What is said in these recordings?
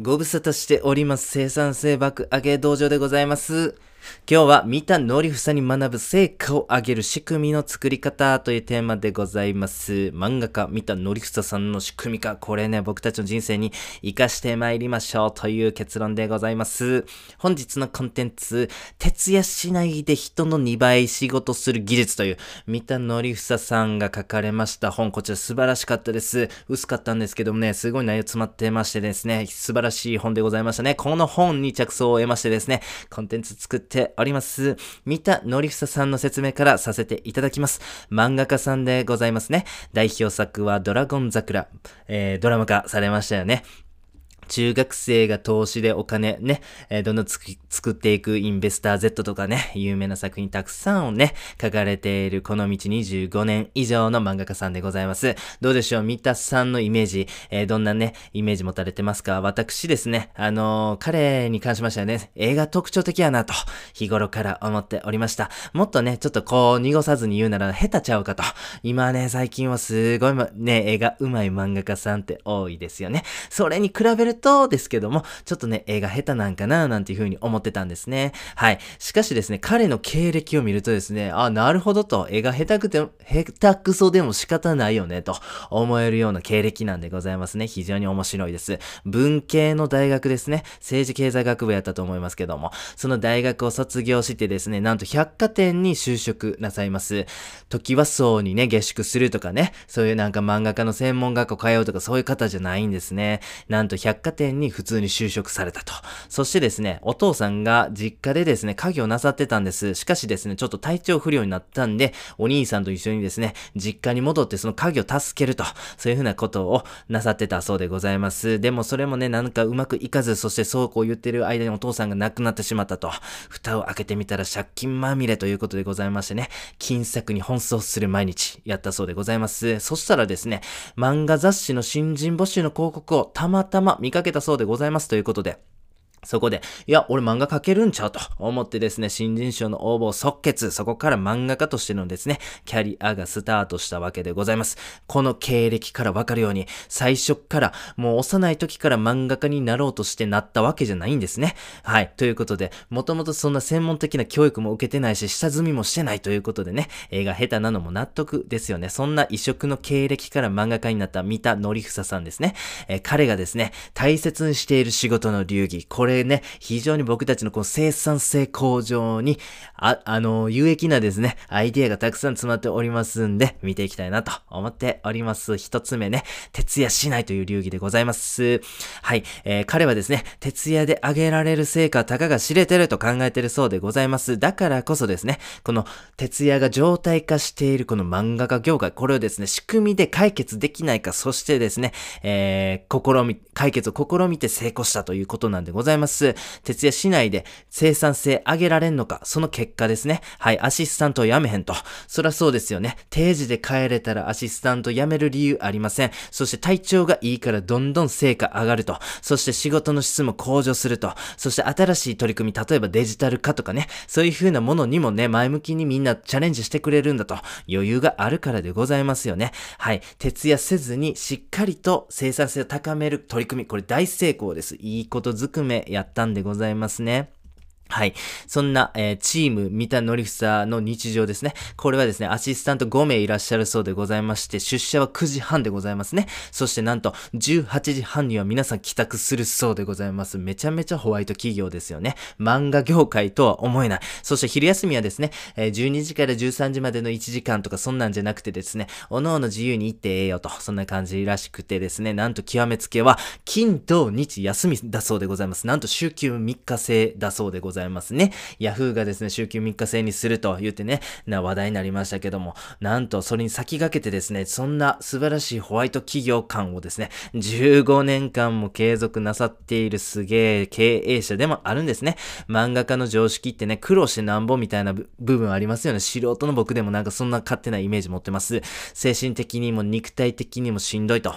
ご無沙汰しております生産性爆上げ道場でございます。今日は見たのりふさに学ぶ成果を上げる仕組みの作り方というテーマでございます。漫画家見たのりふささんの仕組みか、これね、僕たちの人生に活かしてまいりましょうという結論でございます。本日のコンテンツ、徹夜しないで人の2倍仕事する技術という、見たのりふささんが書かれました本、こちら素晴らしかったです。薄かったんですけどもね、すごい内容詰まってましてですね、素晴らしい本でございましたね。この本に着想を得ましてですね、コンテンツ作ってております。三田のりふささんの説明からさせていただきます。漫画家さんでございますね。代表作はドラゴン桜、えー、ドラマ化されましたよね。中学生が投資でお金ね、えーどんどん作っていくインベスター Z とかね、有名な作品たくさんをね、書かれているこの道25年以上の漫画家さんでございます。どうでしょう？三田さんのイメージ、えーどんなね、イメージ持たれてますか？私ですね、あのー彼に関しましてはね、映画特徴的やなと、日頃から思っておりました。もっとね、ちょっとこう、濁さずに言うなら下手ちゃうかと。今ね、最近はすごいま、ね、絵が上手い漫画家さんって多いですよね。それに比べるとですけども、ちょっとね、絵が下手なんかななんていう風に思ってたんですね。はい。しかしですね、彼の経歴を見るとですね、あ、なるほどと、絵が下手くて、下手くそでも仕方ないよね、と思えるような経歴なんでございますね。非常に面白いです。文系の大学ですね。政治経済学部やったと思いますけども、その大学を卒業してですね、なんと百貨店に就職なさいます。時はそうにね、下宿するとかね、そういうなんか漫画家の専門学校通うとかそういう方じゃないんですね。なんと百貨店に普通に就職されたと。そしてですね、お父さんが実家でですね、家業なさってたんです。しかしですね、ちょっと体調不良になったんで、お兄さんと一緒にですね、実家に戻ってその家業を助けると、そういうふうなことをなさってたそうでございます。でもそれもね、なんかうまくいかず、そしてそうこう言ってる間にお父さんが亡くなってしまったと。蓋を開けてみたら借金まみれということでございましてね、金策に奔走する毎日やったそうでございます。そしたらですね、漫画雑誌の新人募集の広告をたまたま見かけたそうでございますということで、そこで、いや、俺漫画描けるんちゃうと思ってですね、新人賞の応募を即決、そこから漫画家としてのですね、キャリアがスタートしたわけでございます。この経歴からわかるように、最初から、もう幼い時から漫画家になろうとしてなったわけじゃないんですね。はい。ということで、もともとそんな専門的な教育も受けてないし、下積みもしてないということでね、映画下手なのも納得ですよね。そんな異色の経歴から漫画家になった三田則房さんですね。えー彼がですね、大切にしている仕事の流儀、これね、非常に僕たちのこの生産性向上に、あ、あの、有益なですね、アイディアがたくさん詰まっておりますんで、見ていきたいなと思っております。一つ目ね、徹夜しないという流儀でございます。はい、えー彼はですね、徹夜で上げられる成果、たかが知れてると考えてるそうでございます。だからこそですね、この徹夜が常態化しているこの漫画家業界、これをですね、仕組みで解決できないか、そしてですね、えー、試み、解決を試みて成功したということなんでございます。ます徹夜しないで生産性上げられんのか、その結果ですね。はい、アシスタントを辞めへんと。そりゃそうですよね。定時で帰れたらアシスタント辞める理由ありません。そして体調がいいからどんどん成果上がると。そして仕事の質も向上すると。そして新しい取り組み、例えばデジタル化とかね、そういう風なものにもね、前向きにみんなチャレンジしてくれるんだと。余裕があるからでございますよね。はい。徹夜せずにしっかりと生産性を高める取り組み、これ大成功です。いいことずくめやったんでございますね。はい。そんな、えーチーム、三田のりふさの日常ですね。これはですね、アシスタント5名いらっしゃるそうでございまして、出社は9時半でございますね。そしてなんと、18時半には皆さん帰宅するそうでございます。めちゃめちゃホワイト企業ですよね。漫画業界とは思えない。そして昼休みはですね、えー12時から13時までの1時間とかそんなんじゃなくてですね、おのおの自由に行ってええよと、そんな感じらしくてですね、なんと極めつけは、金土日休みだそうでございます。なんと週休3日制だそうでございますざいますね。ヤフーがですね、週休3日制にすると言ってね、な話題になりましたけども、なんとそれに先駆けてですね、そんな素晴らしいホワイト企業感をですね、15年間も継続なさっているすげえ経営者でもあるんですね。漫画家の常識ってね、苦労してなんぼみたいな部分ありますよね。素人の僕でもなんかそんな勝手なイメージ持ってます。精神的にも肉体的にもしんどいと。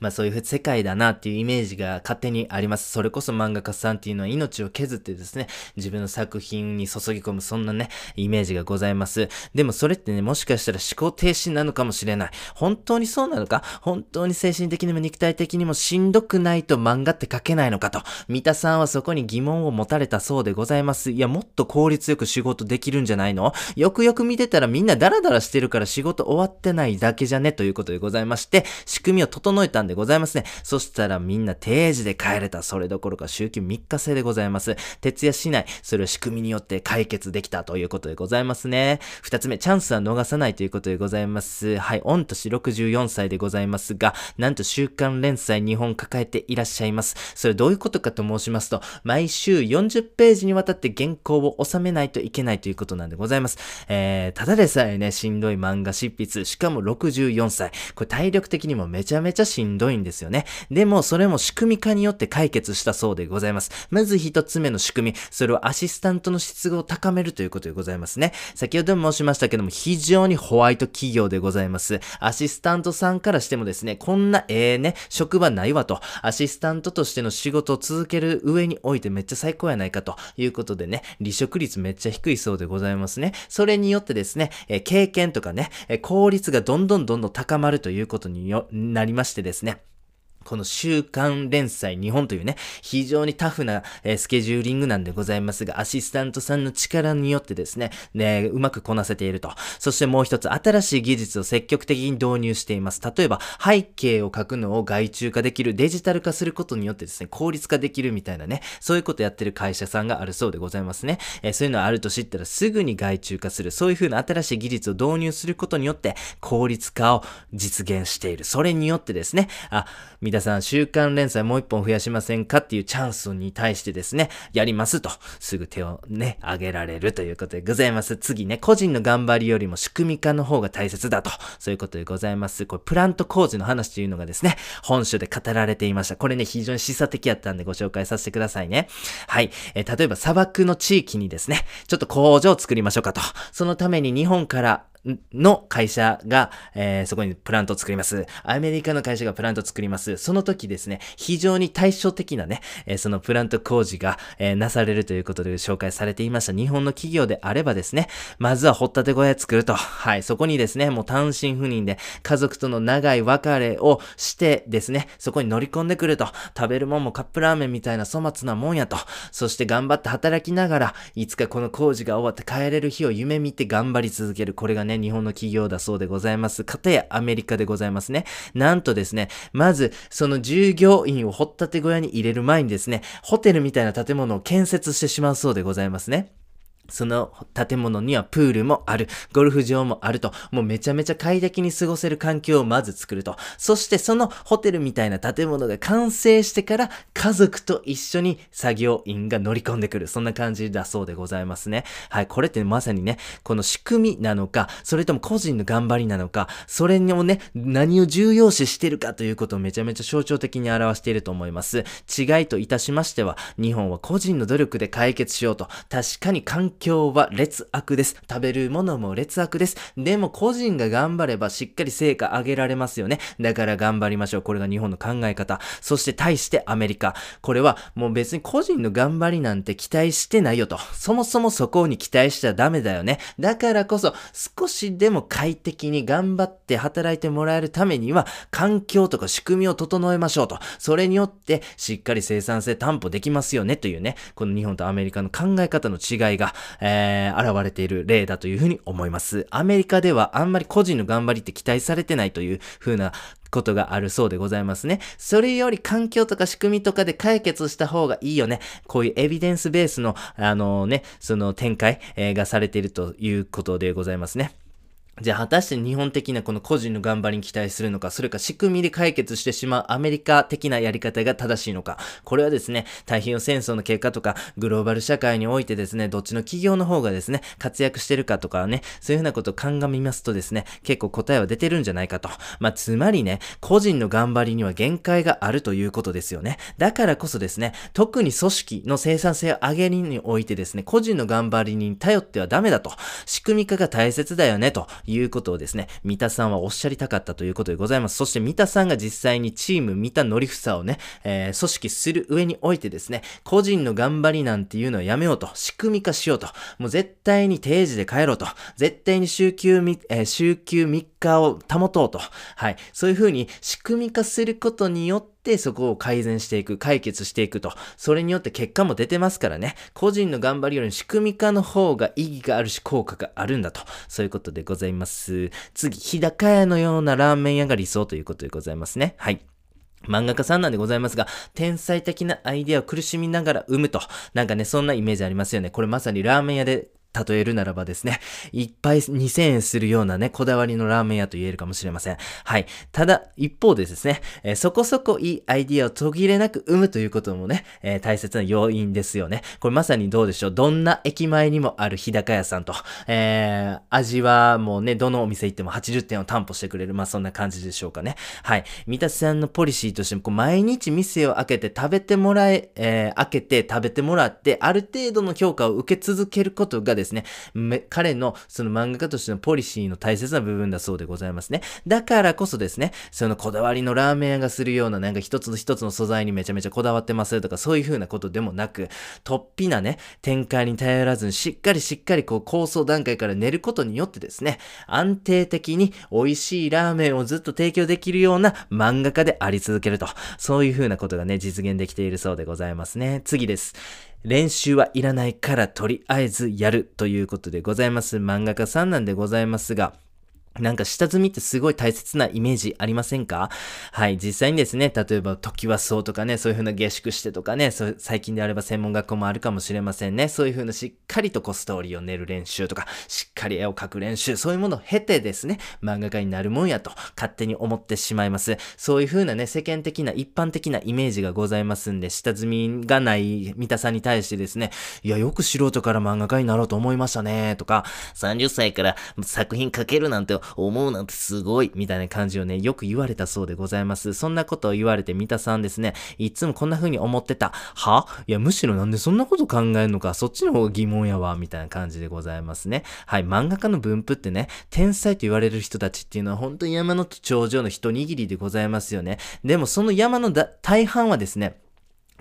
まあそういう世界だなっていうイメージが勝手にあります。それこそ漫画家さんっていうのは命を削ってですね、自分の作品に注ぎ込むそんなね、イメージがございます。でもそれってね、もしかしたら思考停止なのかもしれない。本当にそうなのか？本当に精神的にも肉体的にもしんどくないと漫画って書けないのかと。三田さんはそこに疑問を持たれたそうでございます。いや、もっと効率よく仕事できるんじゃないの？よくよく見てたらみんなダラダラしてるから仕事終わってないだけじゃね？ということでございまして、仕組みを整えたんでございますね。そしたらみんな定時で帰れた。それどころか週休3日制でございます。徹夜しない。それを仕組みによって解決できたということでございますね。二つ目、チャンスは逃さないということでございます。はい、御年64歳でございますが、なんと週刊連載日本抱えていらっしゃいます。それどういうことかと申しますと、毎週40ページにわたって原稿を収めないといけないということなんでございます。えー、ただでさえね、しんどい漫画執筆、しかも64歳。これ体力的にもめちゃめちゃしんどいんですよね。でも、それも仕組み化によって解決したそうでございます。まず一つ目の仕組み、それをアシスタントの質を高めるということでございますね。先ほども申しましたけども、非常にホワイト企業でございます。アシスタントさんからしてもですね、こんなええね、職場ないわと、アシスタントとしての仕事を続ける上においてめっちゃ最高やないかということでね、離職率めっちゃ低いそうでございますね。それによってですね、え経験とかね、え効率がどんどんどんどん高まるということになりましてですね、この週刊連載日本というね、非常にタフな、えー、スケジューリングなんでございますが、アシスタントさんの力によってですね、ね、うまくこなせていると。そしてもう一つ、新しい技術を積極的に導入しています。例えば、背景を書くのを外注化できる、デジタル化することによってですね、効率化できるみたいなね、そういうことやってる会社さんがあるそうでございますね。えー、そういうのあると知ったらすぐに外注化する。そういう風な新しい技術を導入することによって、効率化を実現している。それによってですね、あ、皆さん週刊連載もう一本増やしませんかっていうチャンスに対してですね、やりますと、すぐ手をね、挙げられるということでございます。次ね、個人の頑張りよりも仕組み化の方が大切だと、そういうことでございます。これ、プラント工事の話というのがですね、本書で語られていました。これね、非常に示唆的やったんでご紹介させてくださいね。はい。えー、例えば砂漠の地域にですね、ちょっと工場を作りましょうかと。そのために日本からの会社が、えー、そこにプラントを作ります。アメリカの会社がプラントを作ります。その時ですね、非常に対照的なね、えー、そのプラント工事が、えー、なされるということで紹介されていました。日本の企業であればですね、まずは掘ったて小屋作ると。はい、そこにですね、もう単身赴任で家族との長い別れをしてですね、そこに乗り込んでくると。食べるもんもカップラーメンみたいな粗末なもんやと。そして頑張って働きながら、いつかこの工事が終わって帰れる日を夢見て頑張り続ける。これがね、日本の企業だそうでございます。かたやアメリカでございますね。なんとですね、まず、その従業員を掘ったて小屋に入れる前にですね、ホテルみたいな建物を建設してしまうそうでございますね。その建物にはプールもある、ゴルフ場もあると、もうめちゃめちゃ快適に過ごせる環境をまず作ると。そしてそのホテルみたいな建物が完成してから家族と一緒に作業員が乗り込んでくる。そんな感じだそうでございますね。はい、これってまさにね、この仕組みなのか、それとも個人の頑張りなのか、それにもね、何を重要視してるかということをめちゃめちゃ象徴的に表していると思います。違いといたしましては、日本は個人の努力で解決しようと、確かに環境は劣悪です。食べるものも劣悪です。でも個人が頑張ればしっかり成果上げられますよね。だから頑張りましょう。これが日本の考え方。そして対してアメリカ。これはもう別に個人の頑張りなんて期待してないよと。そもそもそこに期待しちゃダメだよね。だからこそ少しでも快適に頑張って働いてもらえるためには環境とか仕組みを整えましょうと。それによってしっかり生産性担保できますよねというね。この日本とアメリカの考え方の違いが、えー、現れている例だというふうに思います。アメリカではあんまり個人の頑張りって期待されてないというふうなことがあるそうでございますね。それより環境とか仕組みとかで解決した方がいいよね。こういうエビデンスベースの、あのね、その展開、えー、がされているということでございますね。じゃあ果たして日本的なこの個人の頑張りに期待するのか、それか仕組みで解決してしまうアメリカ的なやり方が正しいのか。これはですね、太平洋戦争の結果とか、グローバル社会においてですね、どっちの企業の方がですね、活躍してるかとかね、そういうふうなことを鑑みますとですね、結構答えは出てるんじゃないかと。まあ、つまりね、個人の頑張りには限界があるということですよね。だからこそですね、特に組織の生産性を上げるにおいてですね、個人の頑張りに頼ってはダメだと。仕組み化が大切だよね、ということをですね、三田さんはおっしゃりたかったということでございます。そして三田さんが実際にチーム三田のりふさをね、えー、組織する上においてですね、個人の頑張りなんていうのはやめようと、仕組み化しようと、もう絶対に定時で帰ろうと、絶対に週休み、えー、週休3日を保とうと、はい、そういうふうに仕組み化することによって、そこを改善していく、解決していくと。それによって結果も出てますからね。個人の頑張りより仕組み化の方が意義があるし効果があるんだと。そういうことでございます。次、日高屋のようなラーメン屋が理想ということでございますね。はい。漫画家さんなんでございますが、天才的なアイデアを苦しみながら生むと。なんかね、そんなイメージありますよね。これまさにラーメン屋で例えるならばですね、いっぱい2000円するようなね、こだわりのラーメン屋と言えるかもしれません。はい。ただ、一方でですね、えー、そこそこいいアイディアを途切れなく生むということもね、えー、大切な要因ですよね。これまさにどうでしょう。どんな駅前にもある日高屋さんと、えー、味はもうね、どのお店行っても80点を担保してくれる。まあそんな感じでしょうかね。はい。三田さんのポリシーとしても、こう毎日店を開けて食べてもらえ、え、開けて食べてもらって、ある程度の評価を受け続けることがですねですね、彼のその漫画家としてのポリシーの大切な部分だそうでございますね。だからこそですね、そのこだわりのラーメン屋がするようななんか一つの一つの素材にめちゃめちゃこだわってますとかそういう風なことでもなく、突飛なね、展開に頼らずにしっかりしっかりこう構想段階から寝ることによってですね、安定的に美味しいラーメンをずっと提供できるような漫画家であり続けると、そういう風なことがね、実現できているそうでございますね。次です。練習はいらないからとりあえずやるということでございます。漫画家さんなんでございますが、なんか下積みってすごい大切なイメージありませんか？はい。実際にですね、例えば時はそうとかね、そういう風な下宿してとかね、そう最近であれば専門学校もあるかもしれませんね。そういう風なしっかりとこうストーリーを練る練習とか、しっかり絵を描く練習、そういうものを経てですね、漫画家になるもんやと勝手に思ってしまいます。そういう風なね、世間的な一般的なイメージがございますんで、下積みがない三田さんに対してですね、いや、よく素人から漫画家になろうと思いましたね、とか、30歳から作品描けるなんて思うなんてすごい、みたいな感じをね、よく言われたそうでございます。そんなことを言われて三田さんですね、いつもこんな風に思ってた。は？いや、むしろなんでそんなこと考えるのか、そっちの方が疑問やわ、みたいな感じでございますね。はい、漫画家の分布ってね、天才と言われる人たちっていうのは本当に山の頂上の一握りでございますよね。でもその山の大半はですね、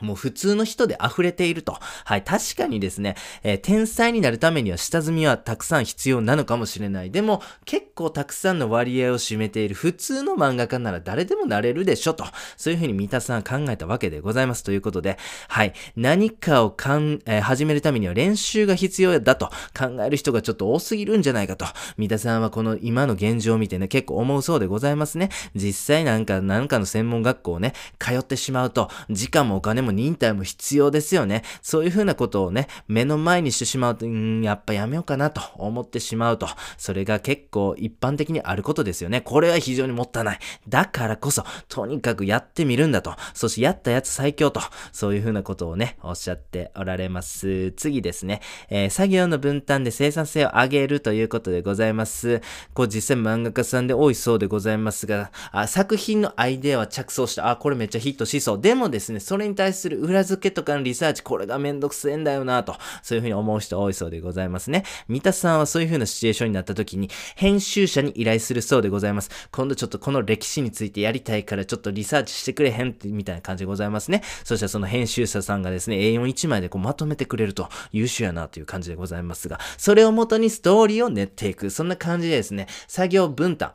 もう普通の人で溢れていると。はい、確かにですね、えー、天才になるためには下積みはたくさん必要なのかもしれない。でも、結構たくさんの割合を占めている普通の漫画家なら誰でもなれるでしょと。そういうふうに三田さん考えたわけでございます。ということで、はい、何かをかん、えー、始めるためには練習が必要だと考える人がちょっと多すぎるんじゃないかと。三田さんはこの今の現状を見てね、結構思うそうでございますね。実際なんか、なんかの専門学校をね、通ってしまうと、時間もお金も忍耐も必要ですよね。そういうふうなことをね、目の前にしてしまうと、んやっぱやめようかなと思ってしまうと。それが結構一般的にあることですよね。これは非常にもったいない。だからこそ、とにかくやってみるんだと。そしてやったやつ最強と。そういうふうなことをね、おっしゃっておられます。次ですね。えー、作業の分担で生産性を上げるということでございます。こう実際漫画家さんで多いそうでございますが、あ作品のアイデアは着想して、あ、これめっちゃヒットしそう。でもですね、それに対する裏付けとかのリサーチ、これがめんどくせえんだよなと、そういうふうに思う人多いそうでございますね。三田さんはそういうふうなシチュエーションになった時に、編集者に依頼するそうでございます。今度ちょっとこの歴史についてやりたいからちょっとリサーチしてくれへん？って、みたいな感じでございますね。そしたらその編集者さんがですね、A41 枚でこうまとめてくれると優秀やなという感じでございますが、それをもとにストーリーを練っていく。そんな感じでですね、作業分担。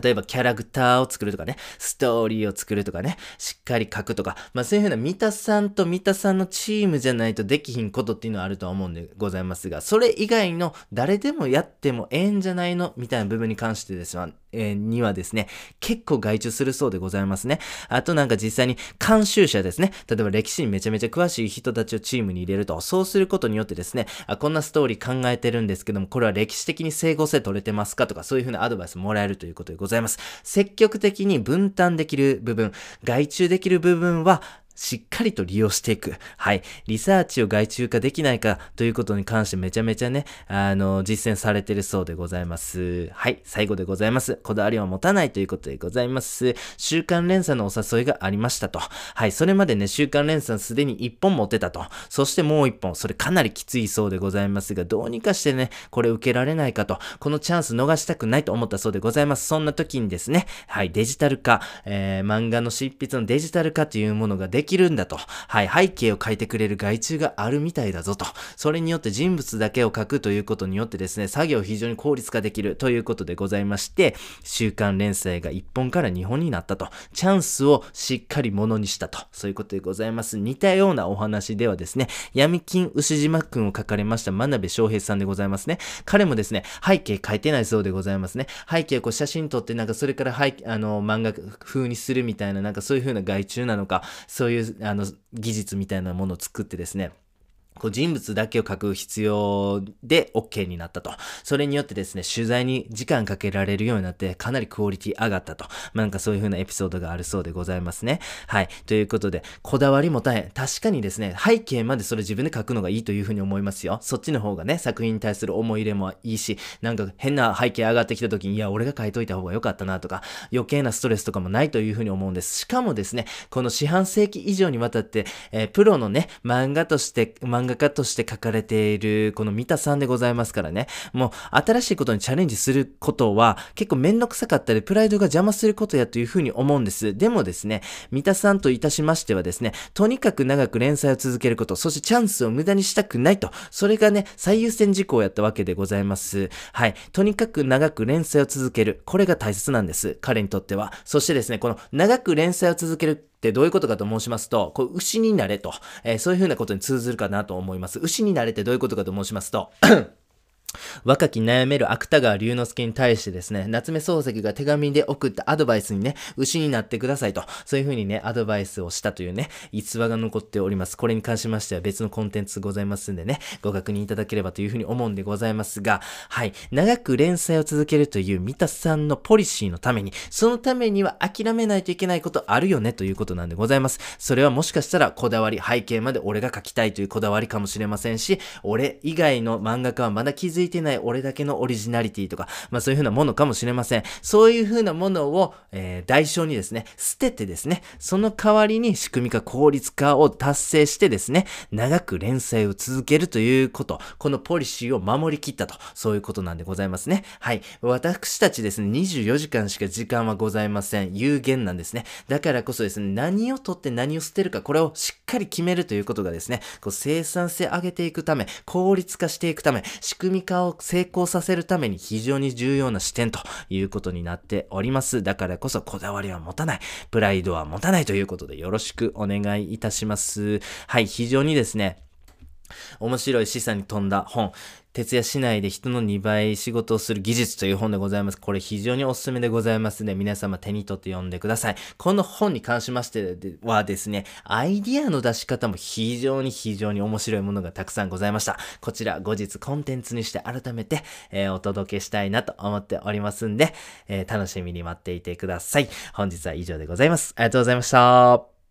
例えばキャラクターを作るとかね、ストーリーを作るとかね、しっかり書くとか、まあそういうふうな三田さんと三田さんのチームじゃないとできひんことっていうのはあるとは思うんでございますが、それ以外の誰でもやってもええんじゃないの？みたいな部分に関してですわ、え、にはですね、結構外注するそうでございますね。あとなんか実際に監修者ですね。例えば歴史にめちゃめちゃ詳しい人たちをチームに入れると、そうすることによってですね、あ、こんなストーリー考えてるんですけども、これは歴史的に整合性取れてますかとか、そういう風なアドバイスもらえるということでございます。積極的に分担できる部分、外注できる部分は、しっかりと利用していく。はい。リサーチを外注化できないかということに関してめちゃめちゃね、あの、実践されてるそうでございます。はい。最後でございます。こだわりは持たないということでございます。週刊連鎖のお誘いがありましたと。はい。それまでね、週刊連鎖すでに1本持てたと。そしてもう1本。それかなりきついそうでございますが、どうにかしてね、これ受けられないかと。このチャンス逃したくないと思ったそうでございます。そんな時にですね、はい。デジタル化、えー、漫画の執筆のデジタル化というものがでできるんだと。はい、背景を書いてくれる外注があるみたいだぞと。それによって人物だけを書くということによってですね、作業非常に効率化できるということでございまして、週刊連載が1本から2本になったと。チャンスをしっかりものにしたと。そういうことでございます。似たようなお話ではですね、闇金牛島くんを書かれました真鍋翔平さんでございますね。彼もですね、背景書いてないそうでございますね。背景をこう写真撮ってなんかそれから背あの漫画風にするみたいななんかそういう風な外注なのか、そういういうあの技術みたいなものを作ってですね、こう人物だけを書く必要で OK になったと。それによってですね、取材に時間かけられるようになって、かなりクオリティ上がったと。まあなんかそういう風なエピソードがあるそうでございますね。はい。ということで、こだわりも大変。確かにですね、背景までそれ自分で書くのがいいという風に思いますよ。そっちの方がね、作品に対する思い入れもいいし、なんか変な背景上がってきた時に、いや、俺が書いといた方が良かったなとか、余計なストレスとかもないという風に思うんです。しかもですね、この四半世紀以上にわたって、えー、プロのね、漫画として、漫画画家として書かれているこの三田さんでございますからね。もう新しいことにチャレンジすることは結構めんどくさかったりプライドが邪魔することやというふうに思うんです。でもですね、三田さんといたしましてはですね、とにかく長く連載を続けること、そしてチャンスを無駄にしたくないと、それがね、最優先事項やったわけでございます。はい。とにかく長く連載を続ける。これが大切なんです。彼にとっては。そしてですね、この長く連載を続けるってどういうことかと申しますと、こう牛になれと、えー、そういうふうなことに通ずるかなと思います。牛になれってどういうことかと申しますと、若き悩める芥川龍之介に対してですね、夏目漱石が手紙で送ったアドバイスにね、牛になってくださいと、そういう風にね、アドバイスをしたというね、逸話が残っております。これに関しましては別のコンテンツございますんでね、ご確認いただければという風に思うんでございますが、はい、長く連載を続けるという三田さんのポリシーのために、そのためには諦めないといけないことあるよねということなんでございます。それはもしかしたらこだわり、背景まで俺が書きたいというこだわりかもしれませんし、俺以外の漫画家はまだ気づいいてない俺だけのオリジナリティとか、まあそういう風なものかもしれません。そういう風なものを、えー、代償にですね、捨ててですね、その代わりに仕組み化効率化を達成してですね、長く連載を続けるということ、このポリシーを守りきったと、そういうことなんでございますね。はい。私たちですね、24時間しか時間はございません。有限なんですね。だからこそですね、何を取って何を捨てるか、これをしっかり決めるということがですね、こう生産性上げていくため、効率化していくため、仕組み化を成功させるために非常に重要な視点ということになっております。だからこそこだわりは持たない。プライドは持たないということでよろしくお願いいたします。はい、非常にですね、面白い示唆に富んだ本。徹夜しないで人の2倍仕事をする技術という本でございます。これ非常におすすめでございますので、皆様手に取って読んでください。この本に関しましてはですね、アイディアの出し方も非常に非常に面白いものがたくさんございました。こちら後日コンテンツにして改めて、えー、お届けしたいなと思っておりますんで、えー、楽しみに待っていてください。本日は以上でございます。ありがとうございました。